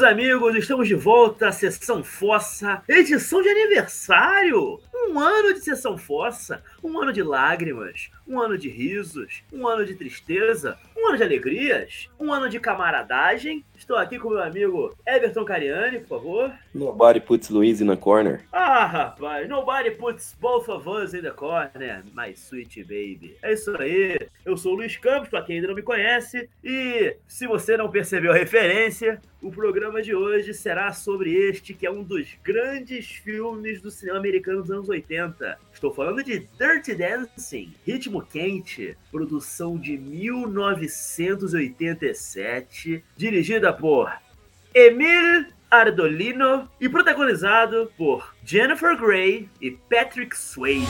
meus amigos, estamos de volta à Sessão Fossa, edição de aniversário! Um ano de Sessão Fossa, um ano de lágrimas, um ano de risos, um ano de tristeza, um ano de alegrias, um ano de camaradagem. Estou aqui com meu amigo Everton Cariani, por favor. Nobody puts Luiz in the corner. Ah, rapaz, nobody puts both of us in the corner, my sweet baby. É isso aí. Eu sou o Luiz Campos, para quem ainda não me conhece, e se você não percebeu a referência, o programa de hoje será sobre este que é um dos grandes filmes do cinema americano dos anos 80. Estou falando de Dirty Dancing, Ritmo Quente, produção de 1987, dirigida por Emile Ardolino e protagonizado por Jennifer Grey e Patrick Swayze.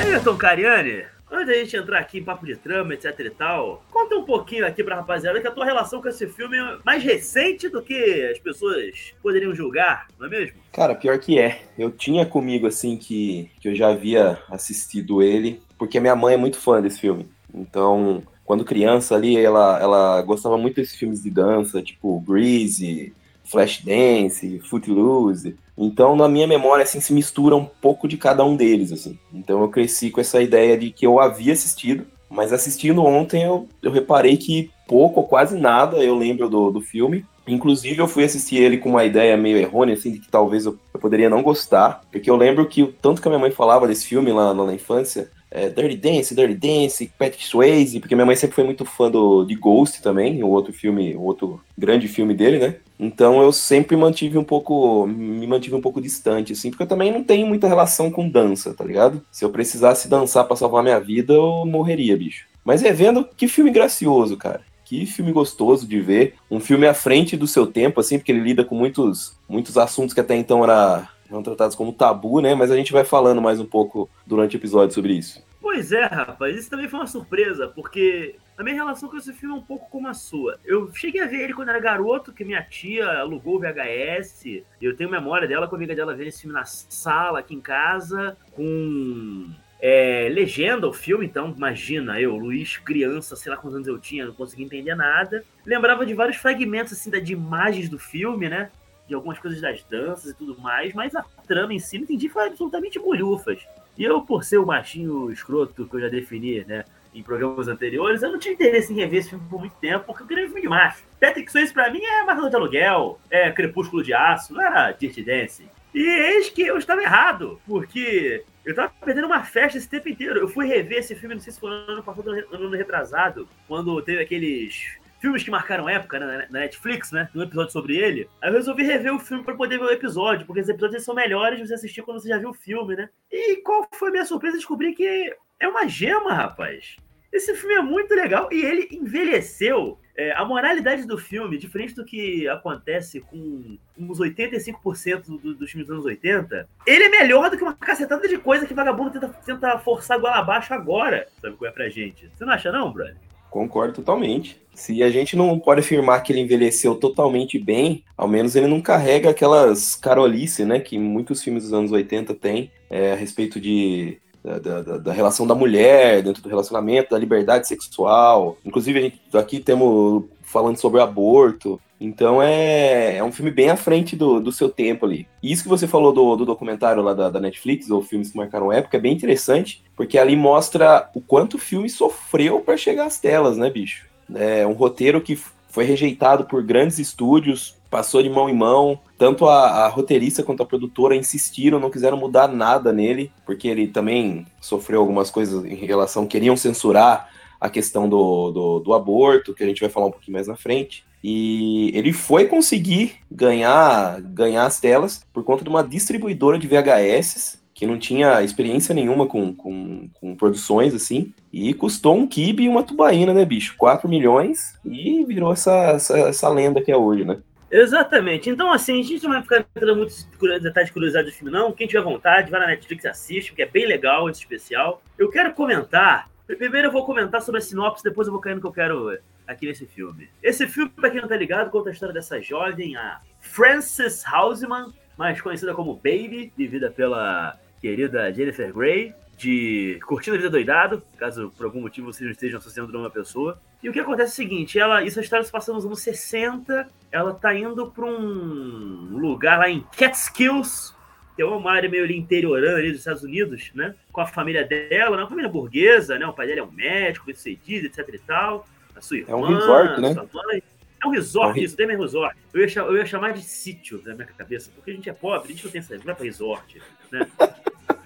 Everton Cariani, Antes da gente entrar aqui em papo de trama, etc e tal, conta um pouquinho aqui pra rapaziada que a tua relação com esse filme é mais recente do que as pessoas poderiam julgar, não é mesmo? Cara, pior que é. Eu tinha comigo, assim, que, que eu já havia assistido ele, porque minha mãe é muito fã desse filme. Então, quando criança ali, ela, ela gostava muito desses filmes de dança, tipo Greasy, Flashdance, Footloose. Então, na minha memória, assim, se mistura um pouco de cada um deles, assim. Então, eu cresci com essa ideia de que eu havia assistido, mas assistindo ontem, eu, eu reparei que pouco ou quase nada eu lembro do, do filme. Inclusive, eu fui assistir ele com uma ideia meio errônea, assim, de que talvez eu, eu poderia não gostar, porque eu lembro que o tanto que a minha mãe falava desse filme lá, lá na infância, é, Dirty Dance, Dirty Dance, Patrick Swayze, porque minha mãe sempre foi muito fã do, de Ghost também, o outro filme, o outro grande filme dele, né? Então eu sempre mantive um pouco, me mantive um pouco distante, assim, porque eu também não tenho muita relação com dança, tá ligado? Se eu precisasse dançar para salvar minha vida, eu morreria, bicho. Mas é vendo que filme gracioso, cara. Que filme gostoso de ver. Um filme à frente do seu tempo, assim, porque ele lida com muitos, muitos assuntos que até então era, eram tratados como tabu, né? Mas a gente vai falando mais um pouco durante o episódio sobre isso. Pois é, rapaz, isso também foi uma surpresa, porque a minha relação com esse filme é um pouco como a sua. Eu cheguei a ver ele quando era garoto, que minha tia alugou o VHS. Eu tenho memória dela com a amiga dela ver esse filme na sala aqui em casa, com é, legenda o filme, então imagina eu, Luiz, criança, sei lá quantos anos eu tinha, não conseguia entender nada. Lembrava de vários fragmentos assim de imagens do filme, né? De algumas coisas das danças e tudo mais, mas a trama em si não entendi, foi absolutamente bolhufas. E eu, por ser o machinho escroto que eu já defini, né? Em programas anteriores, eu não tinha interesse em rever esse filme por muito tempo, porque eu queria um filme de macho. Patrick Swayze pra mim é Matador de Aluguel, é Crepúsculo de Aço, não era Dirty Dancing. E eis que eu estava errado, porque eu tava perdendo uma festa esse tempo inteiro. Eu fui rever esse filme, não sei se foi no ano passado ou ano retrasado, quando teve aqueles filmes que marcaram época né, na Netflix, né? Um episódio sobre ele. Aí eu resolvi rever o filme para poder ver o episódio, porque os episódios são melhores de você assistir quando você já viu o filme, né? E qual foi a minha surpresa? Descobrir que é uma gema, rapaz. Esse filme é muito legal e ele envelheceu. É, a moralidade do filme, diferente do que acontece com uns 85% do, dos filmes dos anos 80, ele é melhor do que uma cacetada de coisa que vagabundo tenta, tenta forçar goela abaixo agora. Sabe qual é pra gente? Você não acha, não, brother? Concordo totalmente. Se a gente não pode afirmar que ele envelheceu totalmente bem, ao menos ele não carrega aquelas carolice, né, que muitos filmes dos anos 80 têm é, a respeito de da, da, da, relação da mulher dentro do relacionamento, da liberdade sexual. Inclusive, gente aqui temos falando sobre aborto. Então é, é um filme bem à frente do, do seu tempo ali. E isso que você falou do, do documentário lá da, da, Netflix, ou filmes que marcaram época, é bem interessante, porque ali mostra o quanto o filme sofreu para chegar às telas, né, bicho? É um roteiro que foi rejeitado por grandes estúdios, passou de mão em mão. Tanto a, a, roteirista quanto a produtora insistiram, não quiseram mudar nada nele, porque ele também sofreu algumas coisas em relação, queriam censurar a questão do, do, do aborto, que a gente vai falar um pouquinho mais na frente. E ele foi conseguir ganhar, ganhar as telas por conta de uma distribuidora de VHS que não tinha experiência nenhuma com, com, com, produções assim, e custou um kibe e uma tubaína, né, bicho? 4 milhões e virou essa, essa, essa, lenda que é hoje, né? Exatamente. Então, assim, a gente não vai ficar entrando muitos detalhes de curiosidade do filme, não. Quem tiver vontade, vai na Netflix assiste, porque é bem legal esse especial. Eu quero comentar Primeiro eu vou comentar sobre a sinopse, depois eu vou cair no que eu quero aqui nesse filme. Esse filme, pra quem não tá ligado, conta a história dessa jovem, a Frances Houseman, mais conhecida como Baby, vivida pela querida Jennifer Grey. de Curtindo a Vida Doidado, caso por algum motivo vocês não estejam associando a uma pessoa. E o que acontece é o seguinte, ela, isso a história se passa nos anos 60, ela tá indo para um lugar lá em Catskills, que é uma área meio ali interiorana ali dos Estados Unidos, né? Com a família dela, uma família burguesa, né? O pai dela é um médico, bem etc e tal. A sua irmã, é um resort, né? Mãe. É um resort, é um... isso, mesmo resort. Eu ia, chamar, eu ia chamar de sítio na minha cabeça, porque a gente é pobre, a gente não tem essa. Não vai pra resort, né?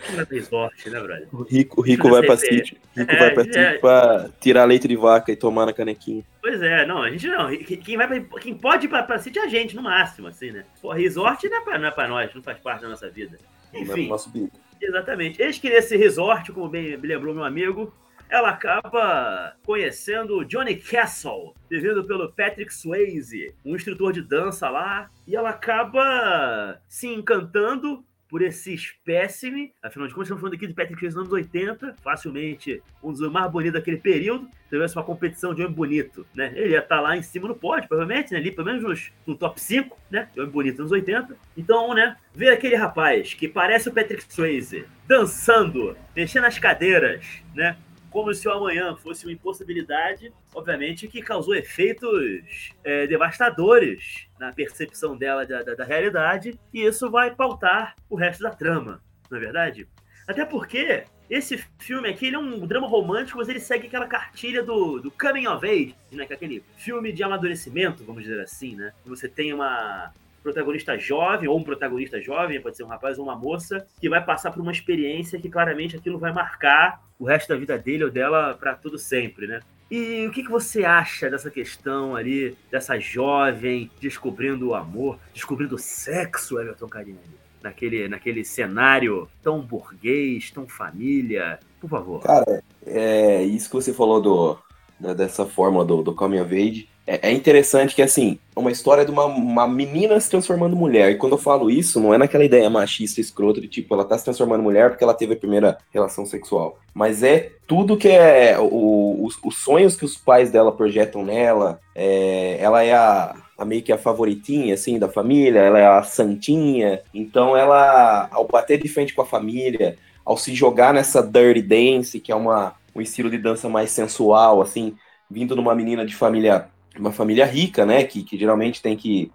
Não vai pra resort, né, brother? O rico, o rico vai pra sítio. O rico é, vai pra é, sítio pra tirar leite de vaca e tomar na canequinha. Pois é, não, a gente não. Quem, vai pra, quem pode ir pra, pra sítio é a gente, no máximo, assim, né? Pô, resort não é, pra, não é pra nós, não faz parte da nossa vida. Enfim. Não é nosso bico. Exatamente. Eis que nesse resort, como bem me lembrou meu amigo, ela acaba conhecendo Johnny Castle, vivido pelo Patrick Swayze, um instrutor de dança lá, e ela acaba se encantando por esse espécime. Afinal de contas, estamos falando aqui de Patrick Swayze nos anos 80, facilmente um dos mais bonitos daquele período. Se tivesse uma competição de homem bonito, né? Ele ia estar tá lá em cima no pódio, provavelmente, né? Ali, pelo menos no top 5, né? De homem bonito nos 80. Então, né? Ver aquele rapaz que parece o Patrick Swayze dançando, mexendo as cadeiras, né? Como se o amanhã fosse uma impossibilidade, obviamente que causou efeitos é, devastadores na percepção dela da, da, da, realidade, e isso vai pautar o resto da trama, não é verdade? Até porque esse filme aqui é um drama romântico, mas ele segue aquela cartilha do, do coming of age, né? Que é aquele filme de amadurecimento, vamos dizer assim, né? Você tem uma, protagonista jovem, ou um protagonista jovem, pode ser um rapaz ou uma moça, que vai passar por uma experiência que claramente aquilo vai marcar o resto da vida dele ou dela para tudo sempre, né? E o que, que você acha dessa questão ali, dessa jovem descobrindo o amor, descobrindo o sexo, Everton Carini? Naquele, naquele cenário tão burguês, tão família. Por favor. Cara, é isso que você falou do, né, dessa forma do, do Coming of Age é, é interessante que, assim, uma história de uma, uma menina se transformando mulher. E quando eu falo isso, não é naquela ideia machista, escrota, de tipo, ela tá se transformando mulher porque ela teve a primeira relação sexual. Mas é tudo que é. O, os, os sonhos que os pais dela projetam nela. É, ela é a, a meio que a favoritinha, assim, da família, ela é a santinha. Então, ela, ao bater de frente com a família, ao se jogar nessa dirty dance, que é uma, um estilo de dança mais sensual, assim, vindo numa menina de família uma família rica, né? Que, que geralmente tem que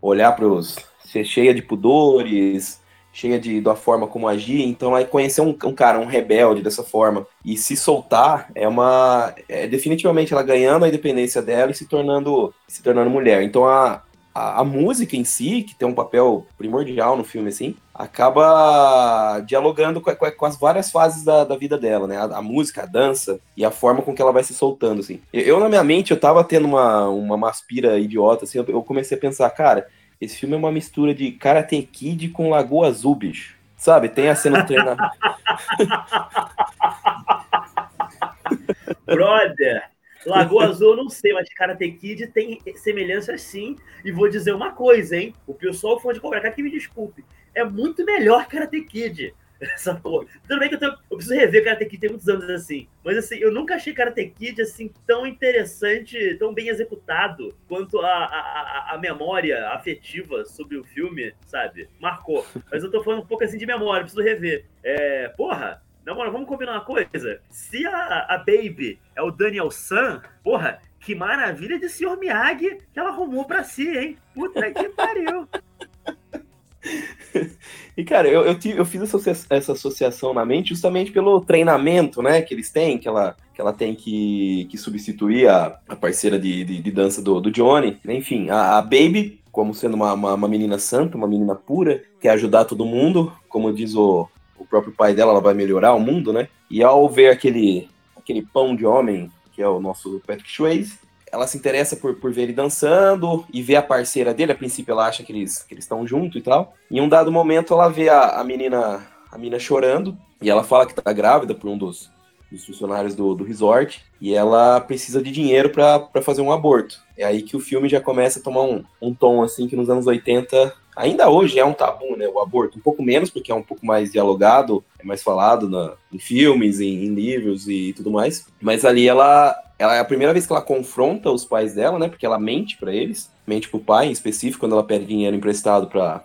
olhar para os. ser cheia de pudores, cheia de da forma como agir. Então, aí conhecer um, um, cara, um rebelde dessa forma e se soltar é uma. É definitivamente ela ganhando a independência dela e se tornando, se tornando mulher. Então, a, a, a, música em si, que tem um papel primordial no filme, assim, acaba dialogando com, com, as várias fases da, da vida dela, né? A, a, música, a dança e a forma com que ela vai se soltando, assim. Eu, eu na minha mente, eu tava tendo uma, uma maspira idiota, assim, eu, eu, comecei a pensar, cara, esse filme é uma mistura de Karate Kid com Lagoa Azul, bicho. Sabe? Tem a cena do treinamento. Brother, Lagoa Azul, não sei, mas Karate Kid tem semelhanças sim. E vou dizer uma coisa, hein? O pessoal fã de Cobra Kai que me desculpe. É muito melhor Karate Kid. Essa porra. Tudo bem que eu, tenho, eu preciso rever Karate Kid tem muitos anos assim. Mas assim, eu nunca achei Karate Kid assim tão interessante, tão bem executado quanto a, a, a memória afetiva sobre o filme, sabe? Marcou. Mas eu tô falando um pouco assim de memória, preciso rever. É, porra, não, mano, vamos combinar uma coisa. Se a, a Baby é o Daniel San, porra, que maravilha de Sr. Miyagi que ela arrumou pra si, hein? Puta que pariu. E, cara, eu, eu, tive, eu fiz essa, essa, associação na mente justamente pelo treinamento, né, que eles têm, que ela, que ela tem que, que substituir a, a parceira de, de, de dança do, do Johnny. Enfim, a, a Baby, como sendo uma, uma, uma, menina santa, uma menina pura, quer ajudar todo mundo, como diz o próprio pai dela, ela vai melhorar o mundo, né? E ao ver aquele, aquele pão de homem, que é o nosso Patrick Swayze, ela se interessa por, por ver ele dançando e ver a parceira dele. A princípio ela acha que eles que estão junto e tal. Em um dado momento ela vê a, a menina a menina chorando e ela fala que tá grávida por um dos, dos funcionários do, do resort e ela precisa de dinheiro para fazer um aborto. É aí que o filme já começa a tomar um, um tom assim que nos anos 80 ainda hoje é um tabu, né, o aborto. Um pouco menos, porque é um pouco mais dialogado, é mais falado na, em filmes, em, em, livros e tudo mais. Mas ali ela, ela é a primeira vez que ela confronta os pais dela, né, porque ela mente para eles, mente pro pai em específico, quando ela pede dinheiro emprestado para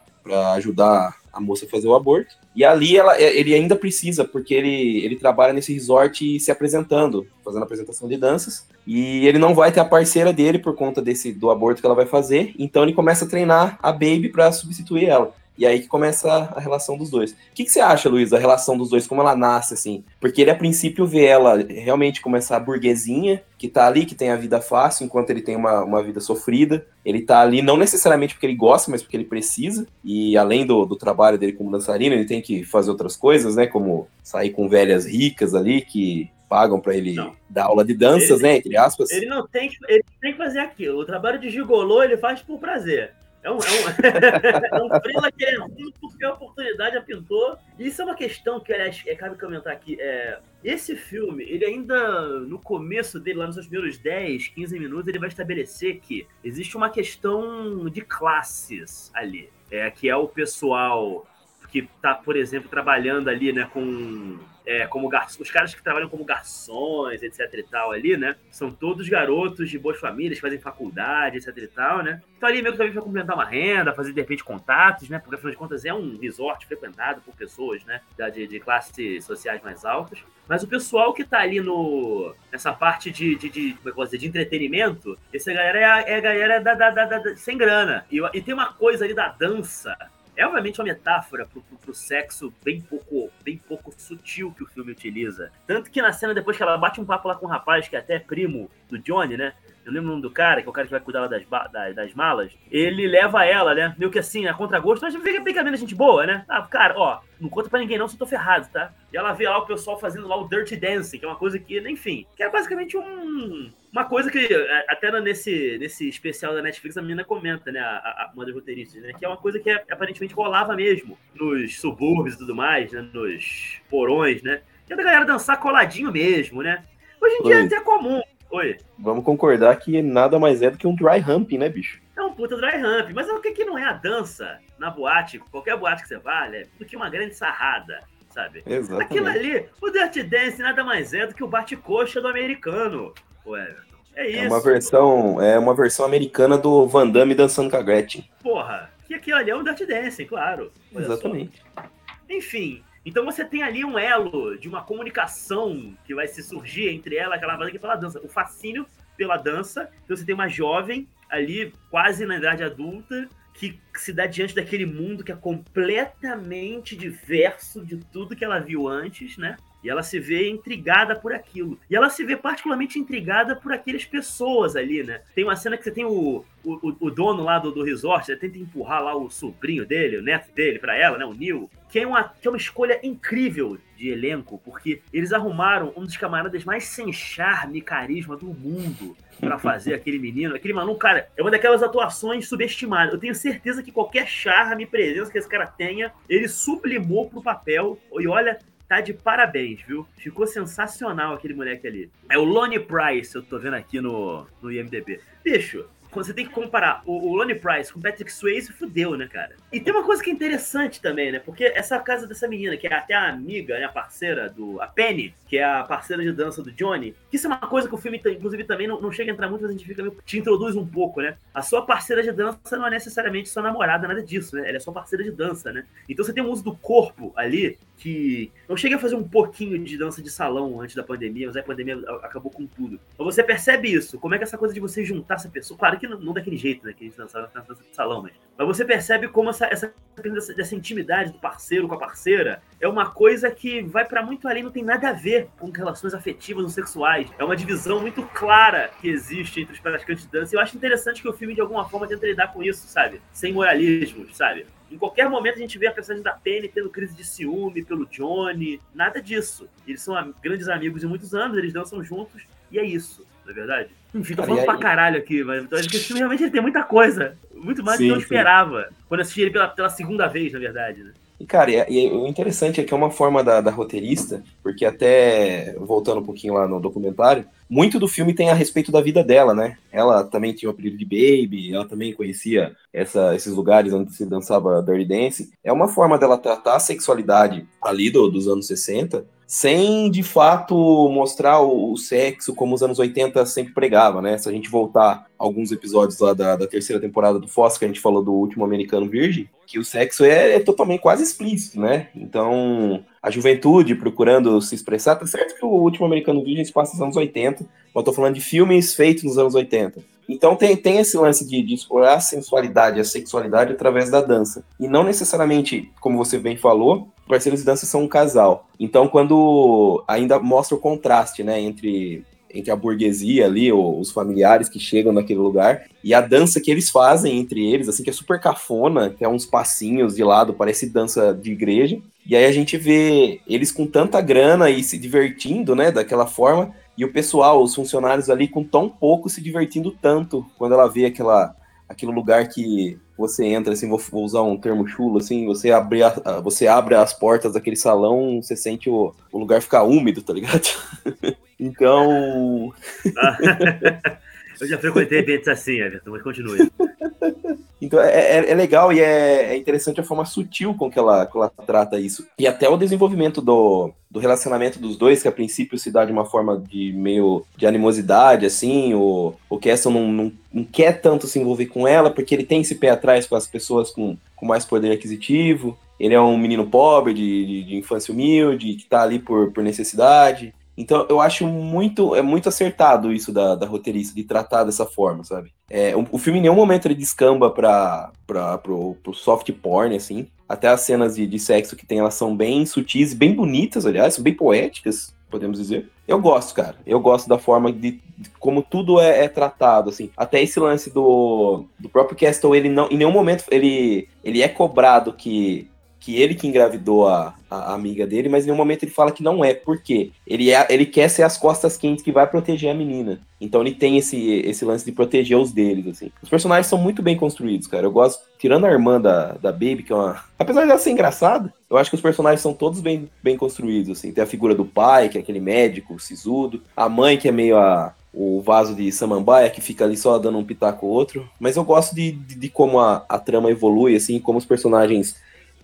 ajudar a moça fazer o aborto. E ali ela, é, ele ainda precisa, porque ele, ele trabalha nesse resort se apresentando, fazendo apresentação de danças. E ele não vai ter a parceira dele por conta desse do aborto que ela vai fazer. Então ele começa a treinar a Baby para substituir ela. E aí que começa a relação dos dois. O que, que, você acha, Luiz, da relação dos dois, como ela nasce, assim? Porque ele, a princípio, vê ela realmente como essa burguesinha, que tá ali, que tem a vida fácil, enquanto ele tem uma, uma vida sofrida. Ele tá ali não necessariamente porque ele gosta, mas porque ele precisa. E além do, do trabalho dele como dançarino, ele tem que fazer outras coisas, né? Como sair com velhas ricas ali, que pagam para ele não. dar aula de danças, ele, né? Entre aspas. Ele não tem que, ele tem que fazer aquilo. O trabalho de gigolô ele faz por prazer. É um, é um, é um frila querendo porque a oportunidade a pintou. E isso é uma questão que, aliás, é, cabe comentar aqui. É, esse filme, ele ainda, no começo dele, lá nos seus primeiros 10, 15 minutos, ele vai estabelecer que existe uma questão de classes ali. É, que é o pessoal que está, por exemplo, trabalhando ali, né, com é, como os caras que trabalham como garçons, etc e tal ali, né? São todos garotos de boas famílias, fazem faculdade, etc e tal, né? Então ali meio que também vai complementar uma renda, fazer de repente contatos, né? Porque afinal de contas é um resort frequentado por pessoas, né? De, de classes sociais mais altas. Mas o pessoal que tá ali no, nessa parte de, de, de, como é que dizer, de entretenimento, essa galera é a, é a galera da, da, da, da, sem grana. E, e tem uma coisa ali da dança é obviamente uma metáfora pro, pro, pro, sexo bem pouco, bem pouco sutil que o filme utiliza. Tanto que na cena, depois que ela bate um papo lá com um rapaz que é até primo do Johnny, né? Eu lembro o nome do cara, que é o cara que vai cuidar lá das, das, das malas. Ele leva ela, né? Meio que assim, a contragosto, mas fica brincadeira, gente boa, né? Ah, cara, ó, não conta pra ninguém não se eu tô ferrado, tá? E ela vê lá o pessoal fazendo lá o Dirty Dancing, que é uma coisa que, enfim, que é basicamente um, uma coisa que é, até nesse, nesse especial da Netflix a menina comenta, né? A, a, uma das roteiristas, né? Que é uma coisa que é, aparentemente rolava mesmo nos subúrbios e tudo mais, né? Nos porões, né? Que é da galera dançar coladinho mesmo, né? Hoje em Oi. dia é até comum. Oi. Vamos concordar que nada mais é do que um dry humping, né, bicho? É um puta dry hump. Mas o que, que não é a dança na boate, qualquer boate que você vá, é do que uma grande sarrada sabe? Exatamente. Aquilo ali, o Dirty Dance nada mais é do que o bate-coxa do americano. Ué, é isso. É uma versão, é uma versão americana do Van Damme dançando com a Gretchen. Porra, que aquilo ali é um Dirty Dance, claro. Exatamente. Só. Enfim, então você tem ali um elo de uma comunicação que vai se surgir entre ela, aquela banda que pela dança. O fascínio pela dança. Então você tem uma jovem ali, quase na idade adulta, que se dá diante daquele mundo que é completamente diverso de tudo que ela viu antes, né? E ela se vê intrigada por aquilo. E ela se vê particularmente intrigada por aquelas pessoas ali, né? Tem uma cena que você tem o, o, o dono lá do, do resort, ele tenta empurrar lá o sobrinho dele, o neto dele, para ela, né? O Neil. Que é, uma, que é uma escolha incrível de elenco, porque eles arrumaram um dos camaradas mais sem charme e carisma do mundo para fazer aquele menino. Aquele maluco, cara, é uma daquelas atuações subestimadas. Eu tenho certeza que qualquer charme e presença que esse cara tenha, ele sublimou pro papel. E olha, tá de parabéns, viu? Ficou sensacional aquele moleque ali. É o Lonnie Price, eu tô vendo aqui no, no IMDB. Bicho, você tem que comparar o, o Price com o Patrick Swayze, fudeu, né, cara? E tem uma coisa que é interessante também, né? Porque essa casa dessa menina, que é até a amiga, né, a parceira do. A Penny, que é a parceira de dança do Johnny, que isso é uma coisa que o filme, inclusive, também não, não chega a entrar muito, mas a gente fica, te introduz um pouco, né? A sua parceira de dança não é necessariamente sua namorada, nada disso, né? Ela é sua parceira de dança, né? Então você tem um uso do corpo ali que não chega a fazer um pouquinho de dança de salão antes da pandemia, mas a pandemia acabou com tudo. Então você percebe isso, como é que essa coisa de você juntar essa pessoa, claro que não, não daquele jeito, né, que a gente dançava na dança de salão, mas, mas você percebe como essa, essa, essa, essa intimidade do parceiro com a parceira é uma coisa que vai para muito além, não tem nada a ver com relações afetivas ou sexuais. É uma divisão muito clara que existe entre os praticantes de dança. E eu acho interessante que o filme, de alguma forma, tenta lidar com isso, sabe? Sem moralismos, sabe? Em qualquer momento a gente vê a personagem da Penny tendo crise de ciúme pelo Johnny, nada disso. Eles são grandes amigos de muitos anos, eles dançam juntos, e é isso, não é verdade? Enfim, tô falando pra caralho aqui, mas então, acho que esse filme realmente ele tem muita coisa. Muito mais do que eu esperava. Sim. Quando assisti ele pela, pela segunda vez, na verdade, né? E, cara, e, e, o interessante é que é uma forma da, da, roteirista, porque até, voltando um pouquinho lá no documentário, muito do filme tem a respeito da vida dela, né? Ela também tinha o apelido de Baby, ela também conhecia essa, esses lugares onde se dançava Dirty Dance. É uma forma dela tratar a sexualidade ali do, dos anos 60 sem de fato mostrar o, sexo como os anos 80 sempre pregava, né? Se a gente voltar alguns episódios lá da, da terceira temporada do Fox, que a gente falou do último americano virgem, que o sexo é, é, totalmente quase explícito, né? Então, a juventude procurando se expressar, tá certo que o último americano virgem se passa nos anos 80, mas eu tô falando de filmes feitos nos anos 80. Então tem, tem esse lance de, de explorar a sensualidade, a sexualidade através da dança. E não necessariamente, como você bem falou, parceiros de dança são um casal. Então, quando ainda mostra o contraste, né, entre entre a burguesia ali, os familiares que chegam naquele lugar, e a dança que eles fazem entre eles, assim, que é super cafona, que é uns passinhos de lado, parece dança de igreja. E aí a gente vê eles com tanta grana e se divertindo, né, daquela forma, e o pessoal, os funcionários ali com tão pouco se divertindo tanto quando ela vê aquela aquele lugar que você entra, assim, vou, vou, usar um termo chulo, assim, você abre, a, você abre as portas daquele salão, você sente o, o lugar ficar úmido, tá ligado? então... Eu já frequentei eventos assim, Everton, mas continue. Então é, é, é legal e é, é, interessante a forma sutil com que ela, ela trata isso. E até o desenvolvimento do, do relacionamento dos dois, que a princípio se dá de uma forma de meio de animosidade, assim, o, o Castle não, não, não quer tanto se envolver com ela, porque ele tem esse pé atrás com as pessoas com, com mais poder aquisitivo. Ele é um menino pobre, de, de, de infância humilde, que tá ali por, por necessidade. Então eu acho muito é muito acertado isso da, da roteirista de tratar dessa forma, sabe? É, o, o, filme em nenhum momento ele descamba para para pro, pro soft porn assim. Até as cenas de, de sexo que tem elas são bem sutis, bem bonitas, aliás, bem poéticas, podemos dizer. Eu gosto, cara. Eu gosto da forma de, de como tudo é, é, tratado, assim. Até esse lance do, do próprio Castle, ele não, em nenhum momento ele, ele é cobrado que que ele que engravidou a, a, amiga dele, mas em nenhum momento ele fala que não é, porque ele, é, ele quer ser as costas quentes que vai proteger a menina. Então ele tem esse, esse lance de proteger os deles, assim. Os personagens são muito bem construídos, cara. Eu gosto, tirando a irmã da, da Baby, que é uma. Apesar dela ser engraçada, eu acho que os personagens são todos bem, bem construídos, assim. Tem a figura do pai, que é aquele médico, sisudo. A mãe, que é meio a, o vaso de samambaia, que fica ali só dando um pitaco outro. Mas eu gosto de, de, de como a, a trama evolui, assim, como os personagens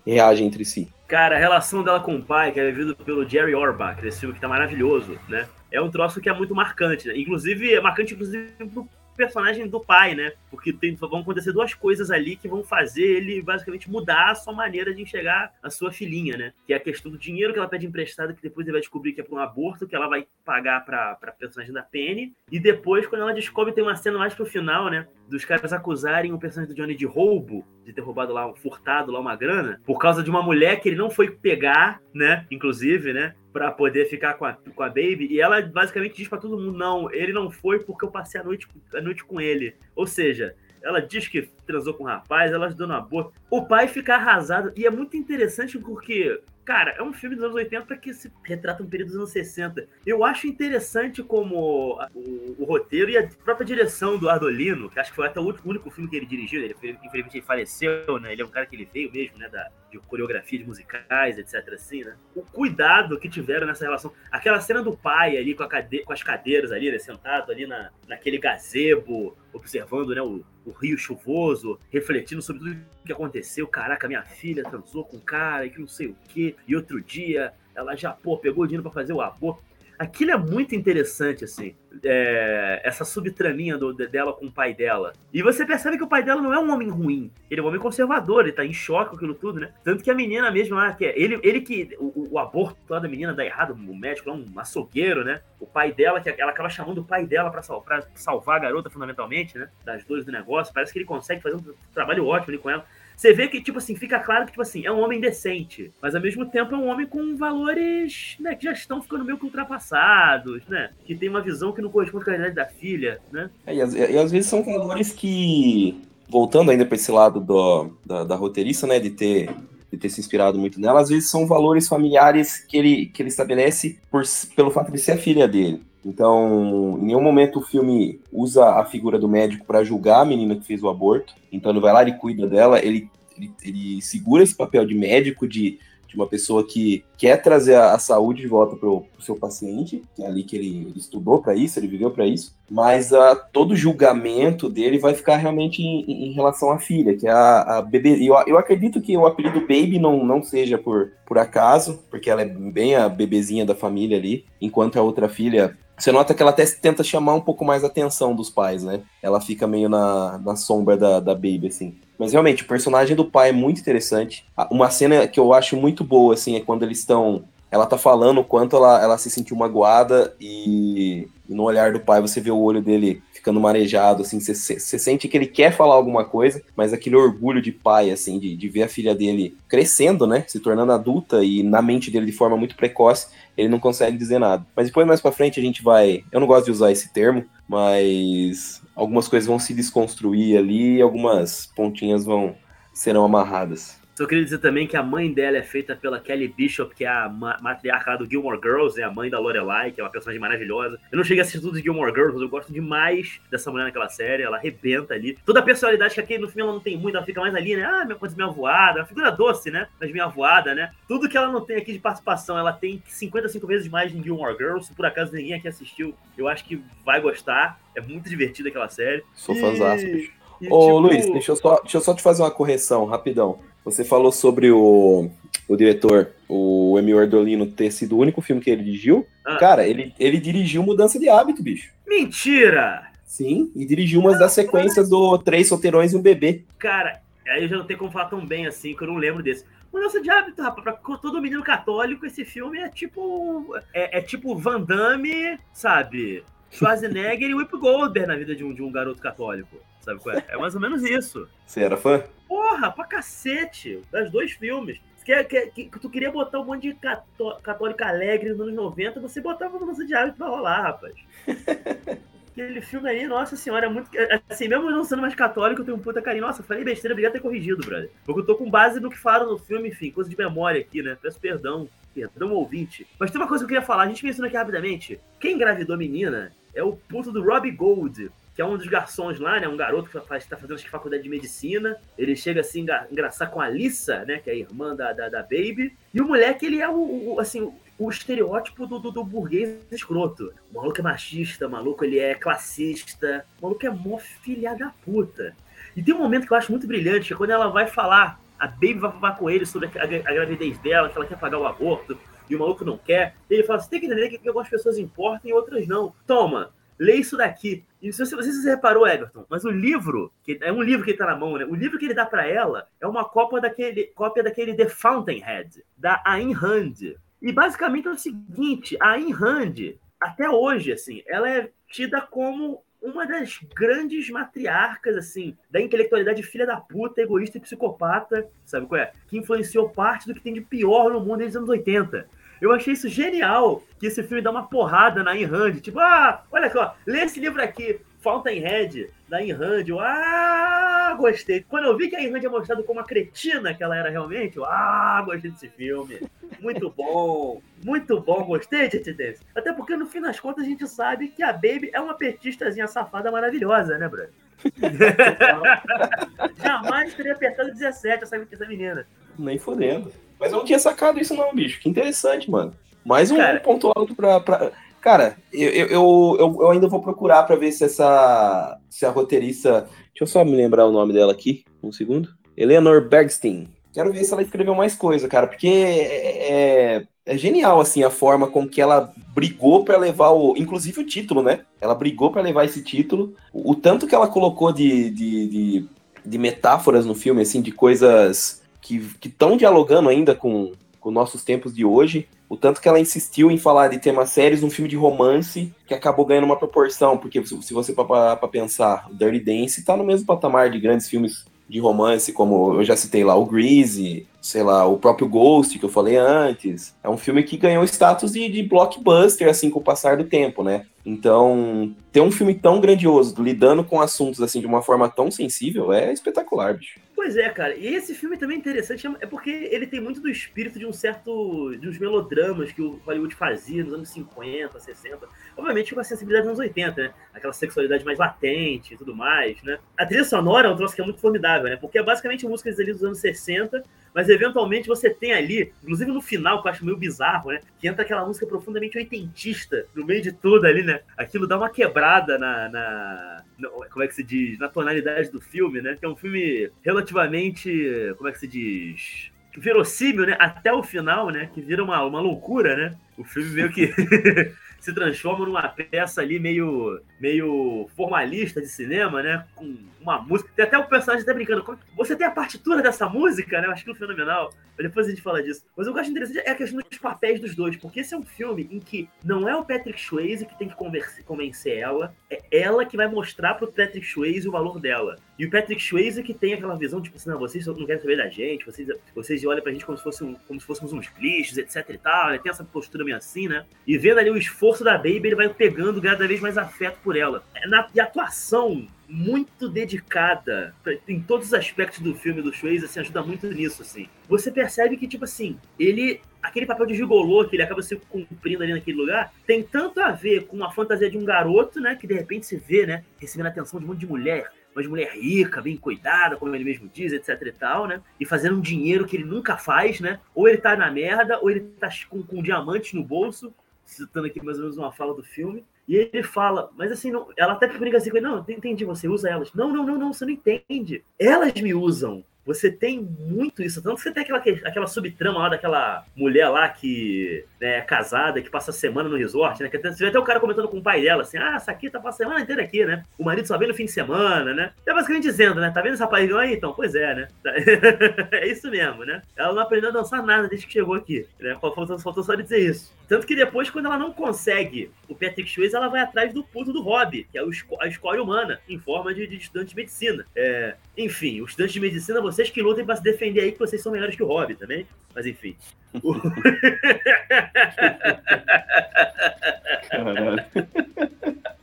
reagem entre si. Cara, a relação dela com o pai, que é vivido pelo Jerry Orbach, esse filme que tá maravilhoso, né? É um troço que é muito marcante, né? Inclusive, é marcante, inclusive, pro personagem do pai, né? Porque tem, vão acontecer duas coisas ali que vão fazer ele basicamente mudar a sua maneira de enxergar a sua filhinha, né? Que é a questão do dinheiro que ela pede emprestado, que depois ele vai descobrir que é para um aborto, que ela vai pagar para a personagem da Penny. E depois, quando ela descobre, tem uma cena mais pro final, né? Dos caras acusarem o personagem do Johnny de roubo, de ter roubado lá, furtado lá uma grana, por causa de uma mulher que ele não foi pegar, né? Inclusive, né? Para poder ficar com a, com a Baby. E ela basicamente diz para todo mundo: não, ele não foi porque eu passei a noite, a noite com ele. Ou seja, ela diz que transou com o rapaz, ela ajudou na boa. O pai fica arrasado. E é muito interessante porque Cara, é um filme dos anos 80 que se retrata um período dos anos 60. Eu acho interessante como o, o roteiro e a própria direção do Ardolino, que acho que foi até o único filme que ele dirigiu, ele, infelizmente ele faleceu, né? Ele é um cara que ele veio mesmo, né? Da, de coreografia de musicais, etc. assim, né? O cuidado que tiveram nessa relação. Aquela cena do pai ali com, cade... com as cadeiras ali, né? Sentado ali na, naquele gazebo, observando, né? O, o rio chuvoso, refletindo sobre tudo que aconteceu. Caraca, minha filha transou com um cara e que não sei o quê. E outro dia ela já, pô, pegou o dinheiro para fazer o aborto. Aquilo é muito interessante, assim. É, essa subtraminha do, dela com o pai dela. E você percebe que o pai dela não é um homem ruim. Ele é um homem conservador, ele tá em choque com aquilo tudo, né? Tanto que a menina mesmo lá, que é, ele, ele que. O, o aborto lá da menina dá errado, o médico é um açougueiro, né? O pai dela, que ela acaba chamando o pai dela pra, sal, pra salvar a garota, fundamentalmente, né? Das dores do negócio. Parece que ele consegue fazer um trabalho ótimo ali com ela. Você vê que, tipo assim, fica claro que, tipo assim, é um homem decente, mas ao mesmo tempo é um homem com valores, né, que já estão ficando meio que ultrapassados, né? Que tem uma visão que não corresponde com a realidade da filha, né? É, e, e, às vezes são valores que, voltando ainda para esse lado do, da, da roteirista, né, de ter de ter se inspirado muito nela, às vezes são valores familiares que ele, que ele estabelece por, pelo fato de ser a filha dele. Então, em nenhum momento o filme usa a figura do médico para julgar a menina que fez o aborto. Então, ele vai lá, e cuida dela, ele, ele, ele segura esse papel de médico, de, de uma pessoa que quer trazer a, a saúde de volta para o seu paciente, que é ali que ele, ele estudou para isso, ele viveu para isso, mas uh, todo julgamento dele vai ficar realmente em, em relação à filha, que é a, a bebê. Eu, eu acredito que o apelido Baby não, não seja por, por acaso, porque ela é bem a bebezinha da família ali, enquanto a outra filha você nota que ela até tenta chamar um pouco mais a atenção dos pais, né? Ela fica meio na, na sombra da, da Baby, assim. Mas realmente, o personagem do pai é muito interessante. Uma cena que eu acho muito boa, assim, é quando eles estão. Ela tá falando o quanto ela, ela se sentiu magoada e, e no olhar do pai você vê o olho dele ficando marejado, assim, você, sente que ele quer falar alguma coisa, mas aquele orgulho de pai, assim, de, de ver a filha dele crescendo, né, se tornando adulta e na mente dele de forma muito precoce, ele não consegue dizer nada. Mas depois, mais pra frente, a gente vai. Eu não gosto de usar esse termo, mas algumas coisas vão se desconstruir ali e algumas pontinhas vão serão amarradas. Só queria dizer também que a mãe dela é feita pela Kelly Bishop, que é a matriarca do Gilmore Girls, né? A mãe da Lorelai, que é uma personagem maravilhosa. Eu não cheguei a assistir tudo de Gilmore Girls, mas eu gosto demais dessa mulher naquela série. Ela arrebenta ali. Toda a personalidade que aqui no filme ela não tem muito, ela fica mais ali, né? Ah, minha coisa minha voada. Uma figura doce, né? Mas minha voada, né? Tudo que ela não tem aqui de participação, ela tem 55 vezes mais em Gilmore Girls. Se por acaso ninguém aqui assistiu, eu acho que vai gostar. É muito divertida aquela série. Sou e... fãzaço, bicho. Ô, tipo... Luiz, deixa eu, só, deixa eu só te fazer uma correção, rapidão. Você falou sobre o, o diretor, o Emil Ardolino, ter sido o único filme que ele dirigiu. Ah. Cara, ele, ele dirigiu Mudança de Hábito, bicho. Mentira! Sim, e dirigiu umas das sequências do Três Solteirões e um Bebê. Cara, aí eu já não tenho como falar tão bem assim, que eu não lembro desse. Mudança de hábito, rapaz, pra todo menino católico, esse filme é tipo. É, é tipo Van Damme, sabe? Schwarzenegger e Whip Goldberg na vida de um, de um garoto católico. Sabe qual é? É mais ou menos isso. Você era fã? Porra, pra cacete! Das dois filmes. Que, que, que, tu queria botar um monte de cató católico alegre nos anos 90, você botava uma mudança de hábito pra rolar, rapaz. Aquele filme aí, nossa senhora, é muito. Assim, mesmo não sendo mais católico, eu tenho um puta carinho. Nossa, falei besteira, obrigado por ter corrigido, brother. Porque eu tô com base no que falaram no filme, enfim, coisa de memória aqui, né? Peço perdão, perdão ouvinte. Mas tem uma coisa que eu queria falar, a gente mencionou aqui rapidamente. Quem engravidou menina é o puto do Robbie Gold, que é um dos garçons lá, né? Um garoto que está fazendo acho que, faculdade de medicina. Ele chega assim, engra engraçar com a Lisa, né? Que é a irmã da, da, da Baby. E o moleque, ele é o, o assim, o, estereótipo do, do, do, burguês escroto. O maluco é machista, o maluco ele é classista, o maluco é mó filha da puta. E tem um momento que eu acho muito brilhante, que é quando ela vai falar, a Baby vai falar com ele sobre a, a, a gravidez dela, que ela quer pagar o aborto, e o maluco não quer. Ele fala: você tem que entender que algumas pessoas importam e outras não. Toma, lê isso daqui. E se você, você reparou, Everton, mas o livro, que é um livro que ele tá na mão, né? O livro que ele dá para ela é uma cópia daquele, cópia daquele The Fountainhead, da Ayn Rand. E basicamente é o seguinte, a Ayn Rand, até hoje, assim, ela é tida como uma das grandes matriarcas, assim, da intelectualidade filha da puta, egoísta e psicopata, sabe qual é? Que influenciou parte do que tem de pior no mundo desde os anos 80. Eu achei isso genial, que esse filme dá uma porrada na Ayn Rand. Tipo, ah, olha só, lê esse livro aqui, Fountainhead, da Ayn Rand. Eu, ah, gostei. Quando eu vi que a Ayn Rand é mostrado como a cretina que ela era realmente, eu, ah, gostei desse filme. Muito bom, muito bom, gostei de desse. Até porque, no fim das contas, a gente sabe que a Baby é uma petistazinha safada maravilhosa, né, Bruno? Jamais teria apertado 17 essa, essa menina. Nem fodendo. Mas eu não tinha sacado isso não, bicho. Que interessante, mano. Mais um cara, ponto alto pra... pra... Cara, eu, eu, eu, eu, ainda vou procurar pra ver se essa... Se a roteirista... Deixa eu só me lembrar o nome dela aqui. Um segundo. Eleanor Bergstein. Quero ver se ela escreveu mais coisa, cara. Porque é, é, é genial, assim, a forma com que ela brigou para levar o... Inclusive o título, né? Ela brigou para levar esse título. O, o, tanto que ela colocou de, de, de, de metáforas no filme, assim, de coisas que estão dialogando ainda com, com nossos tempos de hoje. O tanto que ela insistiu em falar de temas sérios num filme de romance que acabou ganhando uma proporção, porque se você para pensar, o Dirty Dance está no mesmo patamar de grandes filmes de romance, como eu já citei lá, o Greasy, sei lá, o próprio Ghost, que eu falei antes. É um filme que ganhou status de, de blockbuster, assim, com o passar do tempo, né? Então, ter um filme tão grandioso, lidando com assuntos, assim, de uma forma tão sensível, é espetacular, bicho. Pois é, cara. E esse filme também é interessante, é porque ele tem muito do espírito de um certo. de uns melodramas que o Hollywood fazia nos anos 50, 60. Obviamente com a sensibilidade dos anos 80, né? Aquela sexualidade mais latente e tudo mais, né? A trilha sonora é um troço que é muito formidável, né? Porque é basicamente músicas ali dos anos 60 Mas eventualmente você tem ali, inclusive no final, que eu acho meio bizarro, né? Que entra aquela música profundamente oitentista no meio de tudo ali, né? Aquilo dá uma quebrada na, na, Como é que se diz? Na tonalidade do filme, né? Que é um filme relativamente. Como é que se diz? verossímil, né? Até o final, né? Que vira uma, uma loucura, né? O filme meio que se transforma numa peça ali meio, meio formalista de cinema, né? Com uma música. Tem até o personagem até brincando. Você tem a partitura dessa música, né? Eu acho que é fenomenal. Depois a gente fala disso. Mas eu acho interessante é a questão dos papéis dos dois. Porque esse é um filme em que não é o Patrick Swayze que tem que convencer ela, é ela que vai mostrar pro Patrick Swayze o valor dela. E o Patrick Swayze que tem aquela visão, tipo assim, não, vocês não querem saber da gente, vocês, vocês olham pra gente como se, fosse um, como se fôssemos uns lixos, etc e tal. Ele tem essa postura meio assim, né? E vendo ali o esforço da Baby, ele vai pegando cada vez mais afeto por ela. É na, e a atuação muito dedicada em todos os aspectos do filme do Swayze, assim, ajuda muito nisso, assim. Você percebe que, tipo assim, ele... Aquele papel de gigolô que ele acaba se cumprindo ali naquele lugar, tem tanto a ver com a fantasia de um garoto, né, que de repente se vê, né, recebendo atenção de um monte de mulher, mas mulher rica, bem cuidada, como ele mesmo diz, etc e tal, né? E fazendo um dinheiro que ele nunca faz, né? Ou ele tá na merda, ou ele tá com, com diamantes no bolso, citando aqui mais ou menos uma fala do filme. E ele fala, mas assim, não, ela até briga assim com ele, não, entendi, você usa elas. Não, não, não, não, você não entende. Elas me usam. Você tem muito isso. Tanto que você tem aquela, aquela subtrama lá daquela mulher lá que né, é casada, que passa a semana no resort, né? Que você vê até o cara comentando com o pai dela, assim, ah, essa aqui tá passando a semana inteira aqui, né? O marido só vem no fim de semana, né? É basicamente dizendo, né? Tá vendo essa rapaz aí? Então, pois é, né? é isso mesmo, né? Ela não aprendeu a dançar nada desde que chegou aqui, né? Faltou, faltou só dizer isso. Tanto que depois, quando ela não consegue o Patrick Swayze, ela vai atrás do puto do Hobby, que é a escola humana, em forma de, de estudante de medicina. É, enfim, os estudantes de medicina, vocês que lutem para se defender aí, que vocês são melhores que o Hobby também. Mas enfim.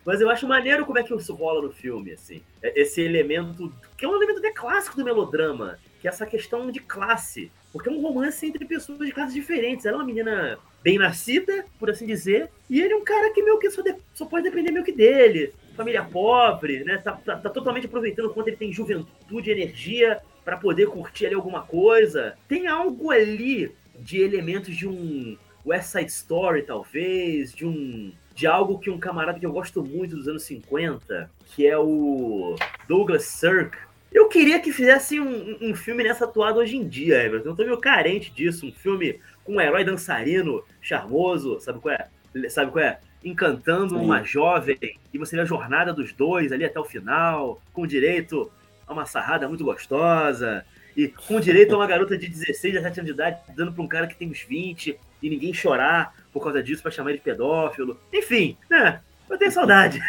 Mas eu acho maneiro como é que isso rola no filme, assim. É, esse elemento, que é um elemento até clássico do melodrama, que é essa questão de classe. Porque é um romance entre pessoas de classes diferentes. Ela é uma menina bem nascida, por assim dizer, e ele é um cara que meio que só, de, só pode depender meio que dele. Família pobre, né? Tá, tá, tá totalmente aproveitando quanto ele tem juventude energia para poder curtir ali alguma coisa. Tem algo ali de elementos de um West Side Story, talvez, de um de algo que um camarada que eu gosto muito dos anos 50, que é o Douglas Sirk, eu queria que fizesse um, um filme nessa atuada hoje em dia, Everton. Eu tô meio carente disso. Um filme com um herói dançarino charmoso, sabe qual é? Sabe qual é? Encantando Sim. uma jovem e você vê a jornada dos dois ali até o final, com direito a uma sarrada muito gostosa e com direito a uma garota de 16, 17 anos de idade dando para um cara que tem uns 20 e ninguém chorar por causa disso para chamar ele de pedófilo. Enfim, né? Eu tenho saudade.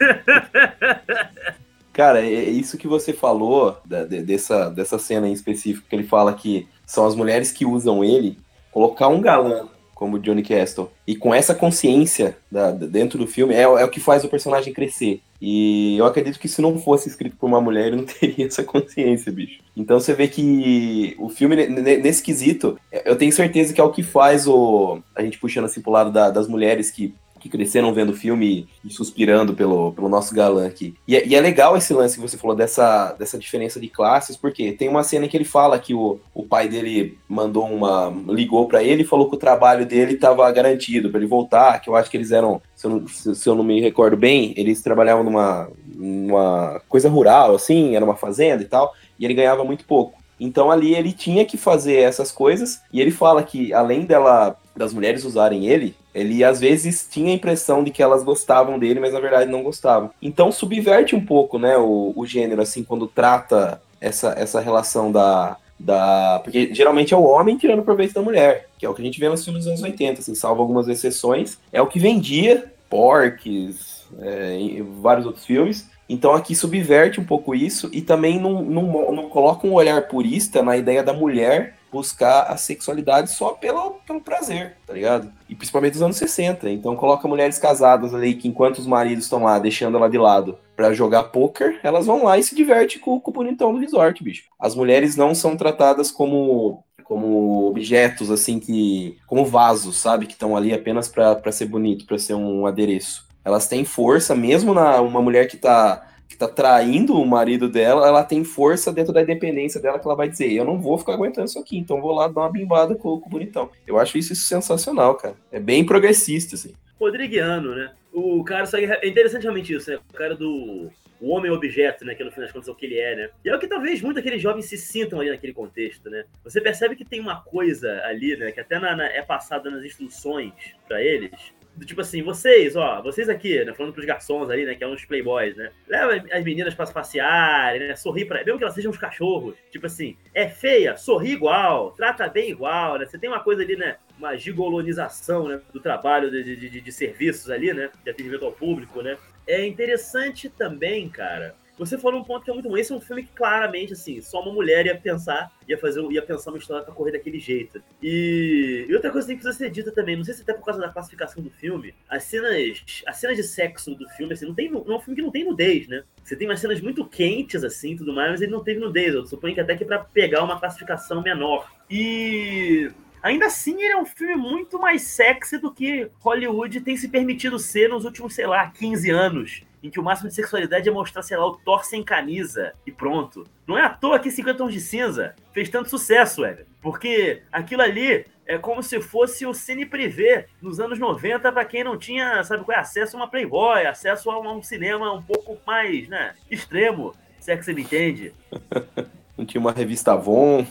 Cara, é, é isso que você falou da, dessa, dessa cena em específico, que ele fala que são as mulheres que usam ele, colocar um galã como Johnny Castle, e com essa consciência da, dentro do filme, é, é, o que faz o personagem crescer. E eu acredito que se não fosse escrito por uma mulher, ele não teria essa consciência, bicho. Então você vê que o filme, nesse quesito, eu tenho certeza que é o que faz o. A gente puxando assim pro lado da, das mulheres que que cresceram vendo o filme e suspirando pelo, pelo nosso galã aqui. E é, e é, legal esse lance que você falou dessa, dessa diferença de classes, porque tem uma cena que ele fala que o, o pai dele mandou uma. ligou para ele e falou que o trabalho dele estava garantido para ele voltar, que eu acho que eles eram, se eu, não, se eu não me recordo bem, eles trabalhavam numa, numa coisa rural, assim, era uma fazenda e tal, e ele ganhava muito pouco. Então ali ele tinha que fazer essas coisas e ele fala que além dela das mulheres usarem ele, ele às vezes tinha a impressão de que elas gostavam dele, mas na verdade não gostavam. Então subverte um pouco, né, o, o gênero assim quando trata essa, essa relação da, da. Porque geralmente é o homem tirando proveito da mulher, que é o que a gente vê nos filmes dos anos 80, assim, salvo algumas exceções. É o que vendia, Porques, é, vários outros filmes. Então aqui subverte um pouco isso e também não, não, não coloca um olhar purista na ideia da mulher buscar a sexualidade só pelo, pelo prazer, tá ligado? E principalmente nos anos 60. Então coloca mulheres casadas ali que enquanto os maridos estão lá deixando ela de lado para jogar poker, elas vão lá e se divertem com, com o bonitão do resort, bicho. As mulheres não são tratadas como como objetos assim que como vasos, sabe, que estão ali apenas para ser bonito, para ser um adereço elas têm força, mesmo na uma mulher que tá que tá traindo o marido dela, ela tem força dentro da independência dela que ela vai dizer, eu não vou ficar aguentando isso aqui, então vou lá dar uma bimbada com, com o bonitão. Eu acho isso, isso sensacional, cara. É bem progressista, assim. Rodriguiano, né? O cara, é interessante realmente isso, né? O cara do o homem-objeto, né? Que no final das contas é o que ele é, né? E é o que talvez muitos daqueles jovens se sintam ali naquele contexto, né? Você percebe que tem uma coisa ali, né? Que até na, na, é passada nas instruções para eles, do tipo assim, vocês, ó, vocês aqui, né, falando pros garçons ali, né, que é uns playboys, né, leva as meninas pra se passear, né, sorri pra, mesmo que elas sejam uns cachorros, tipo assim, é feia, sorri igual, trata bem igual, né, você tem uma coisa ali, né, uma gigolonização, né, do trabalho de, de, de, de serviços ali, né, de atendimento ao público, né, é interessante também, cara, você falou um ponto que é muito bom. Esse é um filme que claramente, assim, só uma mulher ia pensar, ia fazer, ia pensar uma história pra correr daquele jeito. E, e outra coisa que precisa ser dita também, não sei se até por causa da classificação do filme, as cenas, as cenas de sexo do filme, assim, não tem, não é um filme que não tem nudez, né? Você tem umas cenas muito quentes, assim, tudo mais, mas ele não teve nudez. Eu suponho que até que para pegar uma classificação menor. E Ainda assim, ele é um filme muito mais sexy do que Hollywood tem se permitido ser nos últimos, sei lá, 15 anos em que o máximo de sexualidade é mostrar, sei lá, o Thor sem camisa e pronto. Não é à toa que 50 Tons de Cinza fez tanto sucesso, velho. Porque aquilo ali é como se fosse o cine privê nos anos 90 para quem não tinha, sabe qual é, acesso a uma Playboy, acesso a um cinema um pouco mais, né, extremo, se é que você me entende. Não tinha uma revista Avon.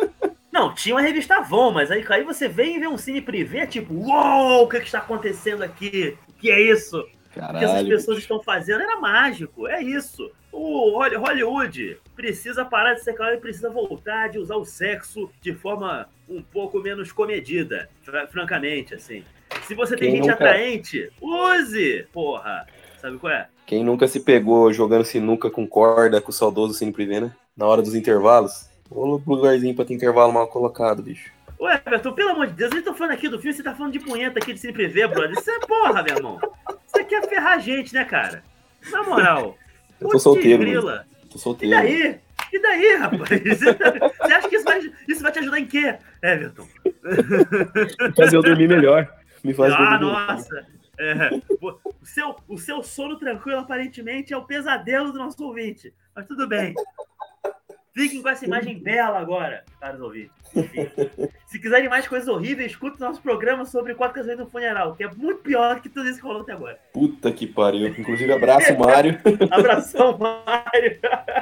Não, tinha uma revista Avon, mas aí, aí você vem e vê um cine privê, tipo, uou, o que, que está acontecendo aqui? O que é isso? Caralho. O que essas pessoas estão fazendo era mágico, é isso. O Hollywood precisa parar de ser claro e precisa voltar de usar o sexo de forma um pouco menos comedida, francamente, assim. Se você Quem tem gente nunca... atraente, use, porra. Sabe qual é? Quem nunca se pegou jogando sinuca com corda com o saudoso Cine Privé, né? Na hora dos intervalos? Ô lugarzinho pra ter intervalo mal colocado, bicho. Ué, Everton, pelo amor de Deus, eu tô falando aqui do filme, você tá falando de punheta aqui de Cine Privé, brother. Isso é porra, meu irmão. Você quer ferrar a gente, né, cara? Na moral. Eu tô solteiro. Grila. Tô solteiro. E daí? E daí, rapaz? Você acha que isso vai, isso vai te ajudar em quê, Everton? Fazer eu dormir melhor. Me faz ah, nossa. É, o, seu, o seu sono tranquilo, aparentemente, é o pesadelo do nosso ouvinte. Mas tudo bem. Fiquem com essa imagem bela agora, caros ouvintes. Enfim, se quiserem mais coisas horríveis, escutem nosso programa sobre quatro casamentos no funeral, que é muito pior do que tudo isso que rolou até agora. Puta que pariu. Inclusive, abraço, Mário. Abração, Mário.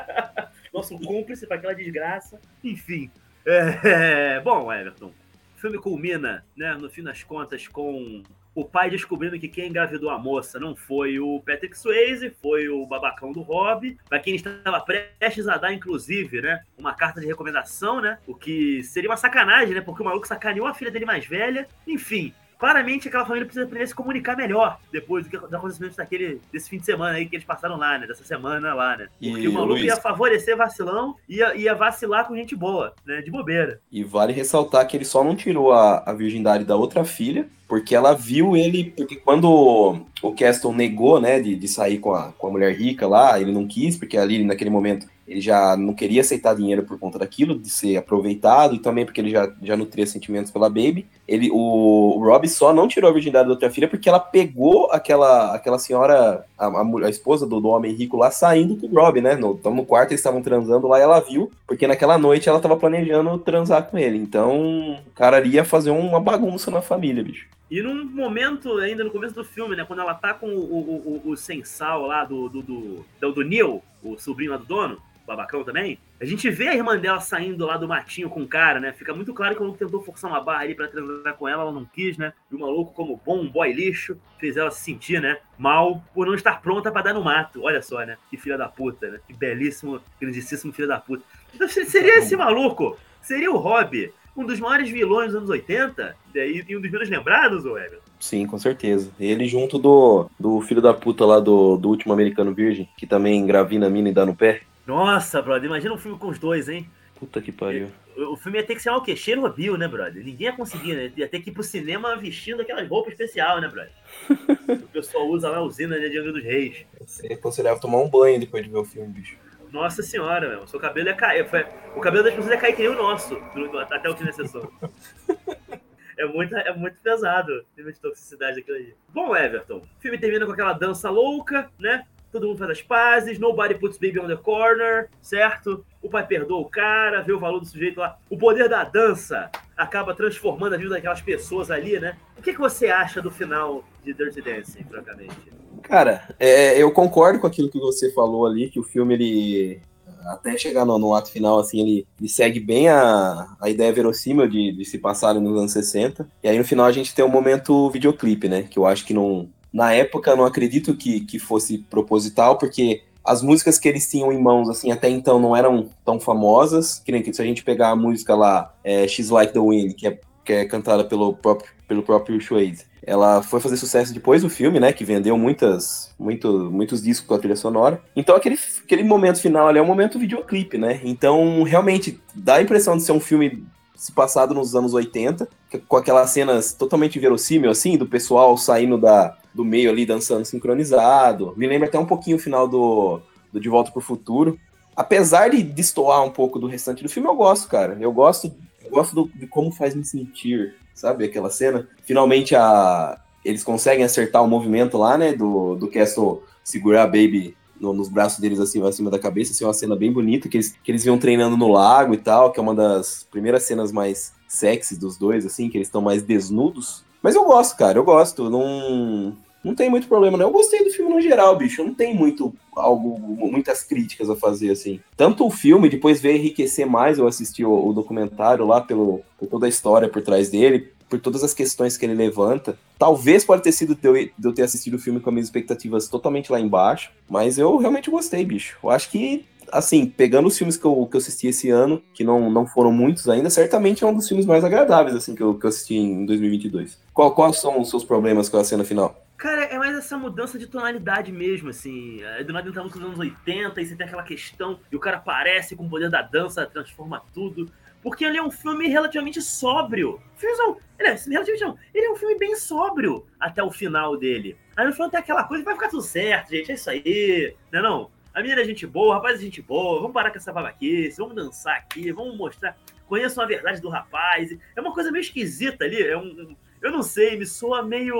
Nosso cúmplice para aquela desgraça. Enfim. É... Bom, Everton, o filme culmina, né, no fim das contas, com o pai descobrindo que quem engravidou a moça não foi o Patrick Swayze, foi o babacão do Rob, para quem estava prestes a dar, inclusive, né, uma carta de recomendação, né, o que seria uma sacanagem, né, porque o maluco sacaneou a filha dele mais velha, enfim, claramente aquela família precisa aprender a se comunicar melhor depois do que dos acontecimentos daquele, desse fim de semana aí que eles passaram lá, né? Dessa semana lá, né? Porque e, o maluco Luiz, ia favorecer vacilão e ia, ia vacilar com gente boa, né? De bobeira. E vale ressaltar que ele só não tirou a, a virgindade da outra filha, porque ela viu ele. Porque quando o Castle negou, né, de, de sair com a, com a mulher rica lá, ele não quis, porque ali naquele momento ele já não queria aceitar dinheiro por conta daquilo, de ser aproveitado, e também porque ele já, já nutria sentimentos pela Baby. Ele, o, o Rob só não tirou a virgindade da outra filha porque ela pegou aquela, aquela senhora, a, a, a esposa do, do, homem rico lá, saindo com o Rob, né? No, no quarto eles estavam transando lá e ela viu, porque naquela noite ela estava planejando transar com ele. Então o cara ia fazer uma bagunça na família, bicho. E num momento, ainda no começo do filme, né? Quando ela tá com o, o, o, o sensal lá do, do, do, do, do Neil, o sobrinho lá do dono, babacão também, a gente vê a irmã dela saindo lá do matinho com o cara, né? Fica muito claro que o maluco tentou forçar uma barra ali pra transar com ela, ela não quis, né? E o maluco, como bom boy lixo, fez ela se sentir, né? Mal por não estar pronta para dar no mato. Olha só, né? Que filha da puta, né? Que belíssimo, grandíssimo filho da puta. Então seria esse maluco, seria o Rob, um dos maiores vilões dos anos 80 e, e um dos menos lembrados, o Everton. Sim, com certeza. Ele junto do, do filho da puta lá do, do último americano virgem, que também engravina a mina e dá no pé. Nossa, brother, imagina um filme com os dois, hein? Puta que pariu. O, filme ia ter que ser o quê? Chernobyl, né, brother? Ninguém ia conseguir, né? Ia ter que ir pro cinema vestindo aquelas roupas especiais, né, brother? o pessoal usa lá a usina né, de Angra dos Reis. Você aconselhava tomar um banho depois de ver o filme, bicho. Nossa senhora, meu. O seu cabelo ia cair. O cabelo das pessoas ia cair que nem o nosso, até o fim da sessão. é muito, é muito pesado o nível de toxicidade daquilo aí. Bom, Everton, o filme termina com aquela dança louca, né? Todo mundo faz as pazes, nobody puts baby on the corner, certo? O pai perdoa o cara, vê o valor do sujeito lá. O poder da dança acaba transformando a vida daquelas pessoas ali, né? O que, que você acha do final de Dirty Dancing, francamente? Cara, é, eu concordo com aquilo que você falou ali, que o filme, ele, até chegar no, no ato final, assim, ele, ele, segue bem a, a ideia verossímil de, de se passar nos anos 60. E aí no final a gente tem um momento videoclipe, né? Que eu acho que não. Na época, não acredito que, que fosse proposital, porque as músicas que eles tinham em mãos, assim, até então não eram tão famosas. Que nem que se a gente pegar a música lá, é, She's Like the Wind, que é, que é cantada pelo próprio, pelo próprio Suede ela foi fazer sucesso depois do filme, né? Que vendeu muitas, muito, muitos discos com a trilha sonora. Então aquele, aquele momento final ali é um momento videoclipe, né? Então realmente dá a impressão de ser um filme se passado nos anos 80, com aquelas cenas totalmente verossímil, assim, do pessoal saindo da, do meio ali dançando sincronizado. Me lembra até um pouquinho o final do, do De Volta pro Futuro. Apesar de destoar um pouco do restante do filme, eu gosto, cara. Eu gosto, eu gosto do, de como faz me sentir sabe? Aquela cena. Finalmente a, eles conseguem acertar o movimento lá, né? Do, do Castle segurar a Baby no, nos braços deles assim, acima da cabeça. Assim, uma cena bem bonita, que eles, que eles iam treinando no lago e tal, que é uma das primeiras cenas mais sexy dos dois, assim, que eles estão mais desnudos. Mas eu gosto, cara, eu gosto. Não, não tem muito problema, não. Eu gostei do filme no geral, bicho. Não tem muito algo, muitas críticas a fazer, assim. Tanto o filme, depois veio enriquecer mais, eu assisti o, o documentário lá pelo, por toda a história por trás dele, por todas as questões que ele levanta. Talvez pode ter sido de eu, ter assistido o filme com as minhas expectativas totalmente lá embaixo, mas eu realmente gostei, bicho. Eu acho que assim, pegando os filmes que eu, que eu assisti esse ano, que não, não foram muitos ainda, certamente é um dos filmes mais agradáveis, assim, que eu, que eu assisti em 2022. Qual, quais são os seus problemas com a cena final? Cara, é mais essa mudança de tonalidade mesmo, assim. Do nada entramos nos anos 80 e você tem aquela questão e o cara aparece com o poder da dança, transforma tudo. Porque ele é um filme relativamente sóbrio. Filmezão, ele é relativamente não. Ele é um filme bem sóbrio até o final dele. Aí no final tem aquela coisa, vai ficar tudo certo, gente. É isso aí. Não é não? A menina é gente boa, o rapaz é gente boa. Vamos parar com essa babaquice, vamos dançar aqui, vamos mostrar. Conheçam a verdade do rapaz. É uma coisa meio esquisita ali. É um, eu não sei, me soa meio,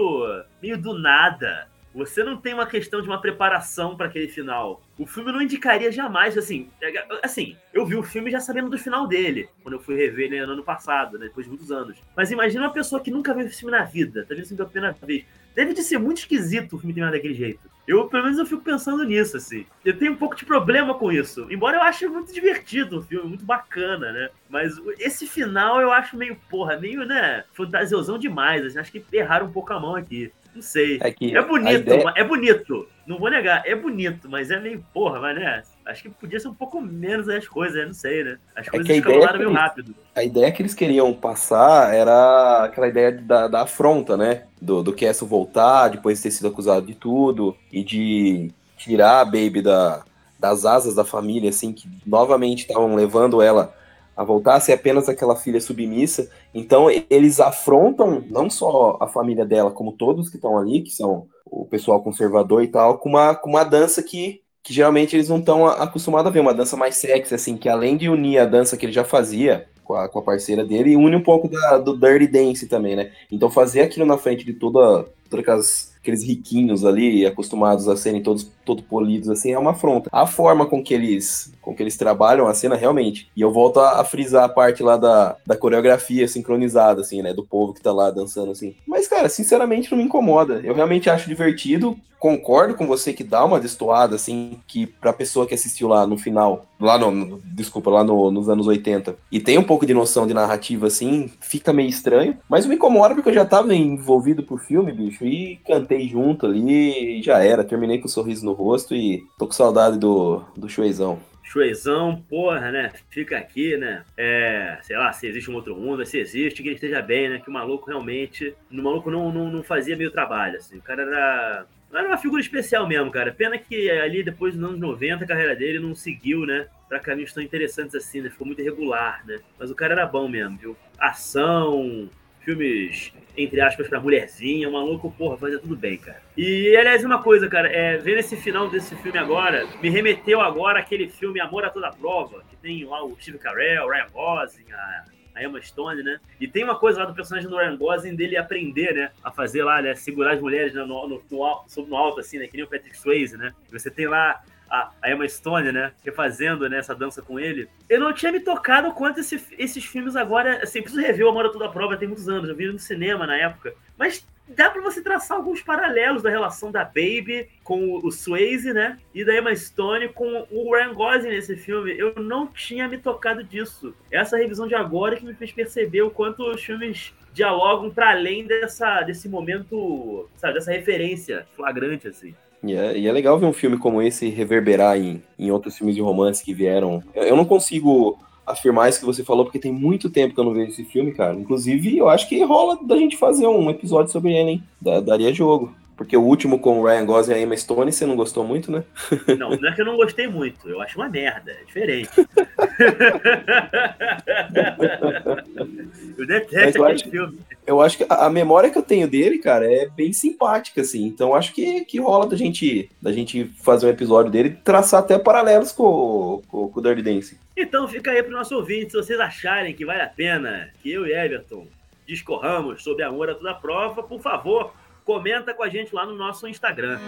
meio do nada. Você não tem uma questão de uma preparação para aquele final. O filme não indicaria jamais, assim, é, assim, eu vi o filme já sabendo do final dele, quando eu fui rever ele no ano passado, né, depois de muitos anos. Mas imagina uma pessoa que nunca viu esse filme na vida, tá vendo filme pela primeira vez. Deve de ser muito esquisito o filme terminar daquele jeito. Eu, pelo menos, eu fico pensando nisso, assim. Eu tenho um pouco de problema com isso. Embora eu ache muito divertido o filme, muito bacana, né? Mas esse final eu acho meio, porra, meio, né, fantasiosão demais. Assim, acho que erraram um pouco a mão aqui. Não sei. É, é bonito, ideia... é bonito. Não vou negar, é bonito, mas é meio, porra, mas né? Acho que podia ser um pouco menos as coisas, né? não sei, né? As é coisas é escalaram meio rápido. A ideia que eles queriam passar era aquela ideia da, da afronta, né? Do, do Castle voltar, depois de ter sido acusado de tudo, e de tirar a Baby da, das asas da família, assim, que novamente estavam levando ela a voltar a ser apenas aquela filha submissa. Então eles afrontam não só a família dela, como todos que estão ali, que são o pessoal conservador e tal, com uma, com uma dança que, que geralmente eles não estão acostumados a ver, uma dança mais sexy, assim, que além de unir a dança que ele já fazia com a, com a parceira dele, une um pouco da, do Dirty Dance também, né? Então fazer aquilo na frente de toda, todas aqueles riquinhos ali, acostumados a serem todos todo polidos, assim, é uma afronta. A forma com que eles com que eles trabalham a cena, realmente. E eu volto a, a, frisar a parte lá da, da coreografia sincronizada, assim, né? Do povo que tá lá dançando, assim. Mas, cara, sinceramente não me incomoda. Eu realmente acho divertido. Concordo com você que dá uma destoada, assim, que pra pessoa que assistiu lá no final, lá no, no desculpa, lá no, nos anos 80, e tem um pouco de noção de narrativa, assim, fica meio estranho. Mas me incomoda porque eu já tava envolvido pro filme, bicho, e cantei junto ali, e já era. Terminei com um sorriso no rosto e tô com saudade do, do Chuezão. Chuezão, porra, né? Fica aqui, né? É, sei lá, se existe um outro mundo, se existe, que ele esteja bem, né? Que o maluco realmente. O maluco não, não, não fazia meio trabalho, assim. O cara era. Era uma figura especial mesmo, cara. Pena que ali, depois dos anos 90, a carreira dele não seguiu, né? Pra caminhos tão interessantes assim, né? Ficou muito irregular, né? Mas o cara era bom mesmo, viu? Ação, filmes, entre aspas, pra mulherzinha, o maluco, porra, fazia tudo bem, cara. E, aliás, uma coisa, cara, é, vendo esse final desse filme agora, me remeteu agora aquele filme Amor a Toda Prova, que tem lá o Steve Carell, Ryan Gosling, a, a Emma Stone, né? E tem uma coisa lá do personagem do Ryan Gosling dele aprender, né? A fazer lá, né? Segurar as mulheres no, no, no, no, no alto, assim, né? Que nem o Patrick Swayze, né? Você tem lá a, a Emma Stone, né? Refazendo né, essa dança com ele. Eu não tinha me tocado quanto esse, esses filmes agora. Assim, preciso rever o Amor a Toda Prova, tem muitos anos. Eu vi no cinema na época. Mas dá para você traçar alguns paralelos da relação da Baby com o Swayze, né? E da Emma Stone com o Ryan Gosling nesse filme. Eu não tinha me tocado disso. Essa revisão de agora que me fez perceber o quanto os filmes dialogam para além dessa, desse momento, sabe, dessa referência flagrante, assim. E é, e é, legal ver um filme como esse reverberar em, em outros filmes de romance que vieram. Eu não consigo afirmar isso que você falou, porque tem muito tempo que eu não vejo esse filme, cara. Inclusive, eu acho que rola da gente fazer um episódio sobre ele, hein? daria jogo. Porque o último com o Ryan Gosling e a Emma Stone, você não gostou muito, né? Não, não é que eu não gostei muito. Eu acho uma merda. É diferente. eu detesto aquele filme. Eu acho que a, memória que eu tenho dele, cara, é bem simpática, assim. Então acho que, que rola da gente, da gente fazer um episódio dele e traçar até paralelos com, com, com o Dirty Dancing. Então fica aí pro nosso ouvinte, se vocês acharem que vale a pena que eu e Everton discorramos sobre amor a toda prova, por favor, comenta com a gente lá no nosso Instagram.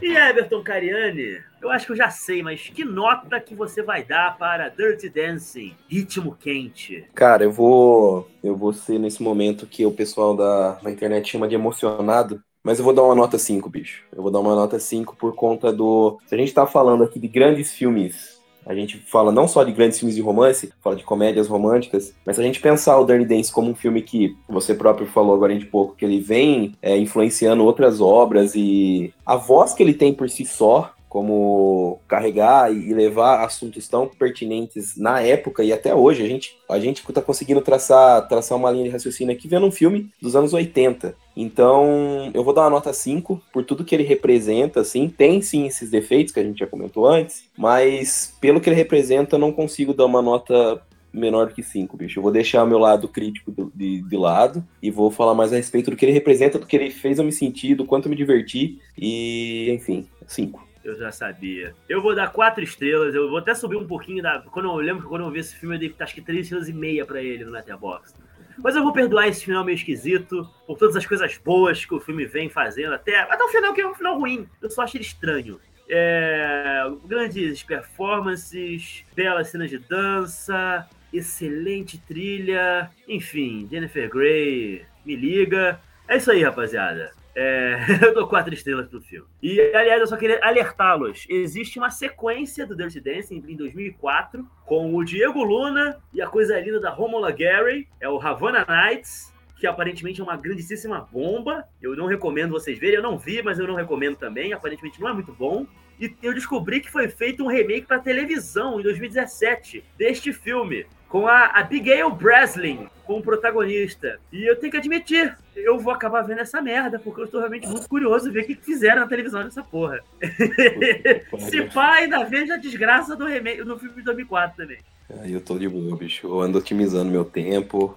E Everton Cariani, eu acho que eu já sei, mas que nota que você vai dar para Dirty Dancing, ritmo quente? Cara, eu vou, eu vou ser nesse momento que o pessoal da, da internet chama de emocionado, mas eu vou dar uma nota 5, bicho. Eu vou dar uma nota 5 por conta do. Se a gente tá falando aqui de grandes filmes a gente fala não só de grandes filmes de romance, fala de comédias românticas, mas se a gente pensar o Dirty Dance como um filme que você próprio falou agora de pouco, que ele vem é, influenciando outras obras e a voz que ele tem por si só como carregar e levar assuntos tão pertinentes na época e até hoje. A gente a gente está conseguindo traçar, traçar uma linha de raciocínio aqui vendo um filme dos anos 80. Então, eu vou dar uma nota 5 por tudo que ele representa, assim. Tem sim esses defeitos que a gente já comentou antes, mas pelo que ele representa, eu não consigo dar uma nota menor do que 5, bicho. Eu vou deixar meu lado crítico do, de, de lado e vou falar mais a respeito do que ele representa, do que ele fez eu me sentir, do quanto eu me diverti e, enfim, 5. Eu já sabia. Eu vou dar quatro estrelas. Eu vou até subir um pouquinho da. Quando eu lembro que quando eu vi esse filme, eu dei acho que três estrelas e meia pra ele no Letterboxd. Mas eu vou perdoar esse final meio esquisito, por todas as coisas boas que o filme vem fazendo, até, até o final que é um final ruim. Eu só acho ele estranho. É, grandes performances, belas cenas de dança, excelente trilha, enfim, Jennifer Grey, me liga. É isso aí, rapaziada. É, eu dou quatro estrelas pro filme. E, aliás, eu só queria alertá-los. Existe uma sequência do Dirty Dancing em 2004 com o Diego Luna e a coisa linda da Romola Gary, é o Havana Nights, que aparentemente é uma grandíssima bomba. Eu não recomendo vocês verem. Eu não vi, mas eu não recomendo também. Aparentemente não é muito bom. E eu descobri que foi feito um remake para televisão em 2017 deste filme com a Abigail Breslin como protagonista. E eu tenho que admitir, eu vou acabar vendo essa merda, porque eu estou realmente muito curioso ver o que fizeram na televisão dessa porra. Se pá, ainda vejo a desgraça do remake no filme de 2004 também. Aí eu tô de boa, bicho. Eu ando otimizando meu tempo.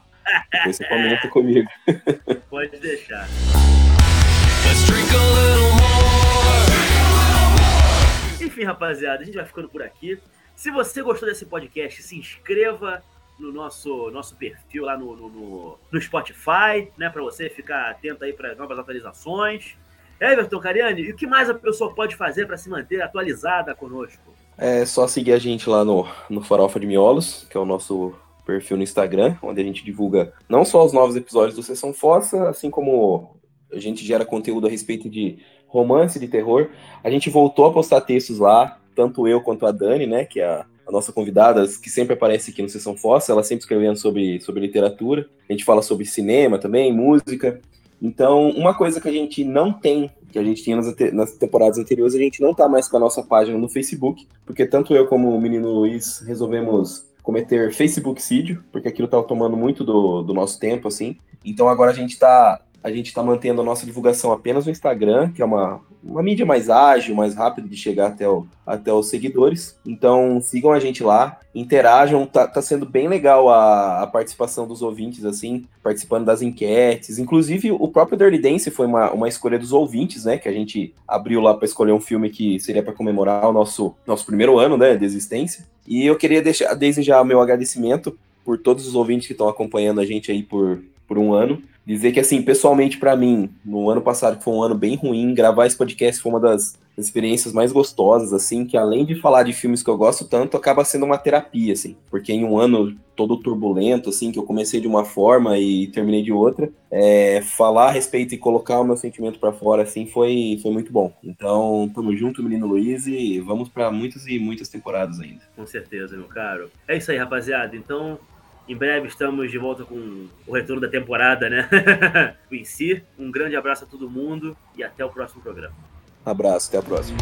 Depois você comenta comigo. Pode deixar. Enfim, rapaziada, a gente vai ficando por aqui. Se você gostou desse podcast, se inscreva no nosso, nosso perfil lá no, no, no Spotify, né? Para você ficar atento aí para novas atualizações. Everton Cariani, e o que mais a pessoa pode fazer para se manter atualizada conosco? É só seguir a gente lá no, no Farofa de Miolos, que é o nosso perfil no Instagram, onde a gente divulga não só os novos episódios do Sessão Fossa, assim como a gente gera conteúdo a respeito de romance, de terror. A gente voltou a postar textos lá, tanto eu quanto a Dani, né, que é a, a nossa convidada, que sempre aparece aqui no Sessão Fossa, ela sempre escrevendo sobre, sobre literatura. A gente fala sobre cinema também, música. Então, uma coisa que a gente não tem, que a gente tinha nas, nas temporadas anteriores, a gente não tá mais com a nossa página no Facebook, porque tanto eu como o menino Luiz resolvemos cometer Facebook sídio, porque aquilo tá tomando muito do, do nosso tempo, assim. Então agora a gente tá a gente está mantendo a nossa divulgação apenas no Instagram, que é uma, uma mídia mais ágil, mais rápida de chegar até, o, até os seguidores. Então sigam a gente lá, interajam, tá, tá sendo bem legal a, a, participação dos ouvintes, assim, participando das enquetes. Inclusive, o próprio Dirty Dance foi uma, uma escolha dos ouvintes, né? Que a gente abriu lá para escolher um filme que seria para comemorar o nosso, nosso primeiro ano né, de existência. E eu queria deixar, desejar meu agradecimento por todos os ouvintes que estão acompanhando a gente aí por, por um ano dizer que, assim, pessoalmente para mim, no ano passado, que foi um ano bem ruim, gravar esse podcast foi uma das experiências mais gostosas, assim, que além de falar de filmes que eu gosto tanto, acaba sendo uma terapia, assim, porque em um ano todo turbulento, assim, que eu comecei de uma forma e terminei de outra, é, falar a respeito e colocar o meu sentimento para fora, assim, foi, foi muito bom. Então, tamo junto, menino Luiz, e vamos para muitas e muitas temporadas ainda. Com certeza, meu caro. É isso aí, rapaziada. Então, em breve estamos de volta com o retorno da temporada, né? em si, um grande abraço a todo mundo e até o próximo programa. Abraço, até a próxima.